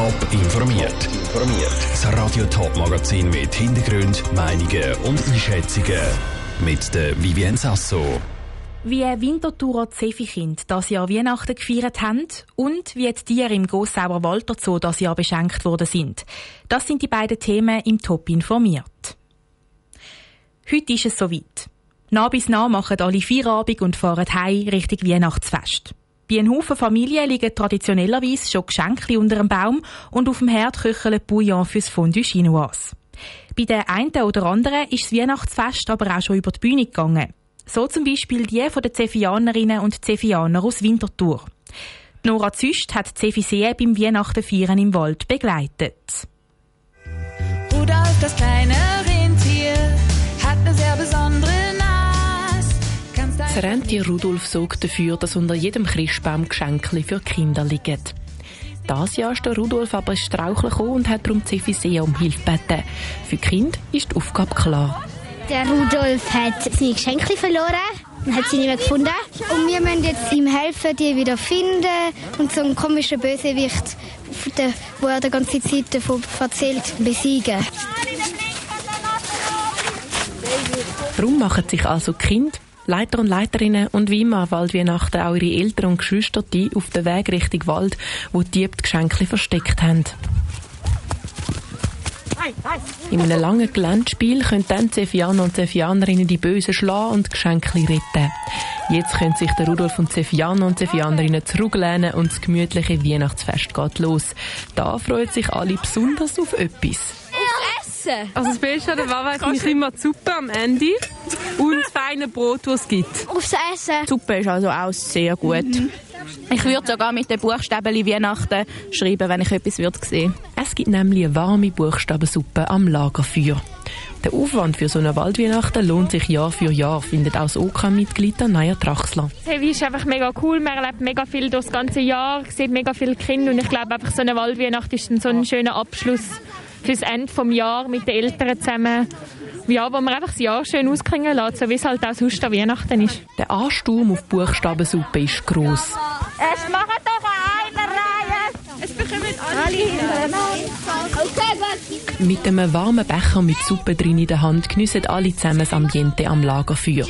Top informiert. Das Radio Top Magazin mit Hintergrund, Meinungen und Einschätzungen mit der Vivien Sasso. Wie Winterthurer Zefikind das Jahr Weihnachten gefeiert haben und wie die Tiere im Gossauer Walter Zoo das Jahr beschenkt worden sind. Das sind die beiden Themen im Top informiert. Heute ist es soweit. Nah bis nah machen alle Feierabend und fahren heim Richtung Weihnachtsfest. Bei einem Haufen Familien liegen traditionellerweise schon Geschenke unter dem Baum und auf dem Herd köcheln Bouillon fürs Fondue Chinoise. Bei den einen oder anderen ist das Weihnachtsfest aber auch schon über die Bühne gegangen. So zum Beispiel die von den Zefianerinnen und Zefianer aus Winterthur. Nora Züst hat Zefisee beim Weihnachten feiern im Wald begleitet. Rudolf, das kleine das Rentier Rudolf sorgt dafür, dass unter jedem Christbaum Geschenke für Kinder liegen. Das Jahr ist der Rudolf aber strauchlich und hat darum Cefisea um Hilfe gebeten. Für die Kinder ist die Aufgabe klar. Der Rudolf hat seine Geschenke verloren und hat sie nicht mehr gefunden. Und wir müssen jetzt ihm helfen, die wieder finden und so einen komischen Bösewicht, wo er die ganze Zeit davon erzählt, besiegen. Darum machen sich also Kinder Leiter und Leiterinnen und wie immer Waldweihnachten auch ihre Eltern und Geschwister die auf den Weg Richtung Wald, wo die Diebe die Geschenke versteckt haben. In einem langen Geländespiel können dann Zefianer und Zefianerinnen die Bösen schlagen und Geschenke retten. Jetzt können sich der Rudolf und Zefianer und Zefianerinnen zurücklehnen und das gemütliche Weihnachtsfest geht los. Da freuen sich alle besonders auf etwas. Essen? Also das Beste an der Wawa finde ich immer die Suppe am Ende und das feine Brot, das es gibt. Aufs Essen. Die Suppe ist also auch sehr gut. Mhm. Ich würde sogar mit den Buchstaben Weihnachten schreiben, wenn ich etwas würde sehen. Es gibt nämlich eine warme Buchstabensuppe am Lagerfeuer. Der Aufwand für so eine Waldweihnachten lohnt sich Jahr für Jahr, findet auch das OK-Mitglied Naya Traxler. Hey, ist einfach mega cool. Man erlebt mega viel das ganze Jahr, sieht mega viele Kinder und ich glaube einfach so eine Waldweihnacht ist so ein schöner Abschluss fürs Ende des Jahres mit den Eltern zusammen. Ja, wo man einfach das Jahr schön ausklingen lässt, so wie es halt auch sonst an Weihnachten ist. Der Ansturm auf Buchstabensuppe ist gross. Es machen doch eine Reihe. Es bekommen alle Mit einem warmen Becher mit Suppe drin in der Hand geniessen alle zusammen das Ambiente am Lagerfeuer.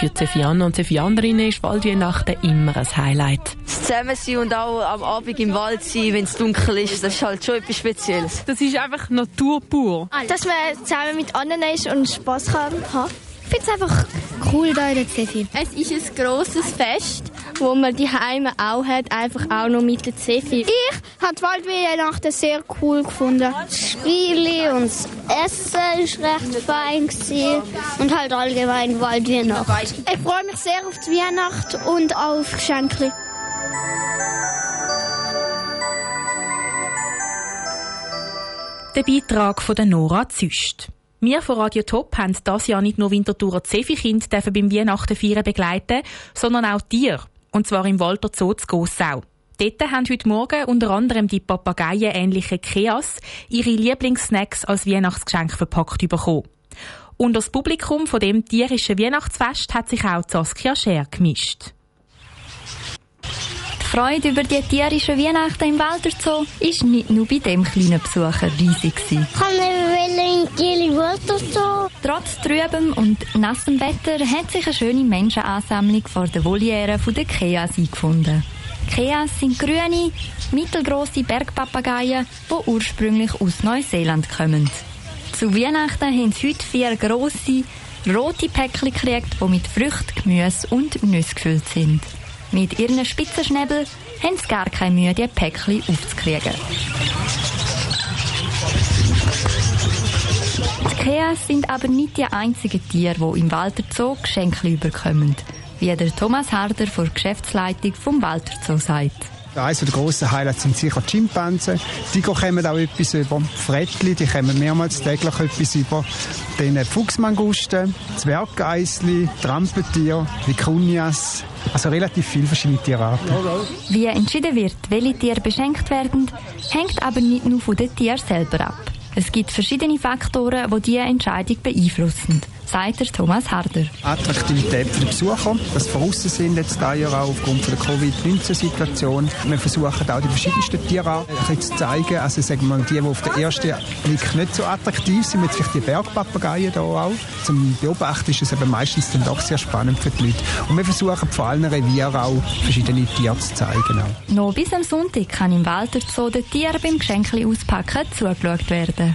Für Zefianer und Zefianerinnen ist Waldweihnachten immer ein Highlight. Das Zusammensein und auch am Abend im Wald sein, wenn es dunkel ist, das ist halt schon etwas Spezielles. Das ist einfach Natur pur. Dass man zusammen mit anderen ist und Spass kann haben. Ich finde es einfach cool hier in der Zefi. Es ist ein grosses Fest, wo man die Heime auch hat, einfach auch noch mit der Zefi. Ich habe die Waldweihnachten sehr cool gefunden. Das Spiele und das Essen war recht fein gewesen. und halt allgemein Waldweihnachten. Ich freue mich sehr auf die Weihnacht und auf Geschenke. Der Beitrag von der Nora Züst. Wir von Radio Top haben das Jahr nicht nur Winterthurer Zefi-Kind beim Weihnachten feiern begleiten, sondern auch Tiere. Und zwar im Walter Zoo zu Gossau. Dort haben heute Morgen unter anderem die Papageien-ähnlichen Keas ihre Lieblingssnacks als Weihnachtsgeschenk verpackt bekommen. Und das Publikum von dem tierischen Weihnachtsfest hat sich auch Saskia Scher gemischt. Die Freude über die tierischen Weihnachten im Walter Zoo ist nicht nur bei dem kleinen Besucher riesig. Gewesen. Trotz trübem und nassem Wetter hat sich eine schöne Menschenansammlung vor der Voliere der Keas eingefunden. Keas sind grüne, mittelgroße Bergpapageien, die ursprünglich aus Neuseeland kommen. Zu Weihnachten haben sie heute vier grosse, rote Päckchen gekriegt, die mit Früchten, Gemüse und Nüsse gefüllt sind. Mit ihren Spitzenschnäbel haben sie gar keine Mühe, die Päckchen aufzukriegen. Die Keas sind aber nicht die einzigen Tiere, die im Walter Zoo Geschenke überkommen, wie der Thomas Harder von der Geschäftsleitung vom Walter Zoo sagt. Eines der grossen Highlights sind sicher die Schimpansen. Die kommen auch etwas über. Frettli, die kommen mehrmals täglich etwas über. Dann Fuchsmangusten, Zwerggeissli, Trampeltier, Vicunias. Also relativ viele verschiedene Tierarten. Wie entschieden wird, welche Tiere beschenkt werden, hängt aber nicht nur von den Tieren selber ab. Es gibt verschiedene Faktoren, die diese Entscheidung beeinflussen. Sagt der Thomas Harder. Attraktivität für die Besucher, dass wir draussen sind jetzt dieses Jahr auch aufgrund der Covid-19-Situation. Wir versuchen auch die verschiedensten Tierarten zu zeigen. Also sagen wir mal, die, die auf den ersten Blick nicht so attraktiv sind, mit vielleicht die Bergpapageien hier auch. Zum Beobachten ist es eben meistens dann doch sehr spannend für die Leute. Und wir versuchen vor allen Revieren auch verschiedene Tiere zu zeigen. Auch. Noch bis am Sonntag kann im Walter Zoo den Tieren beim Geschenkli auspacken zugeschaut werden.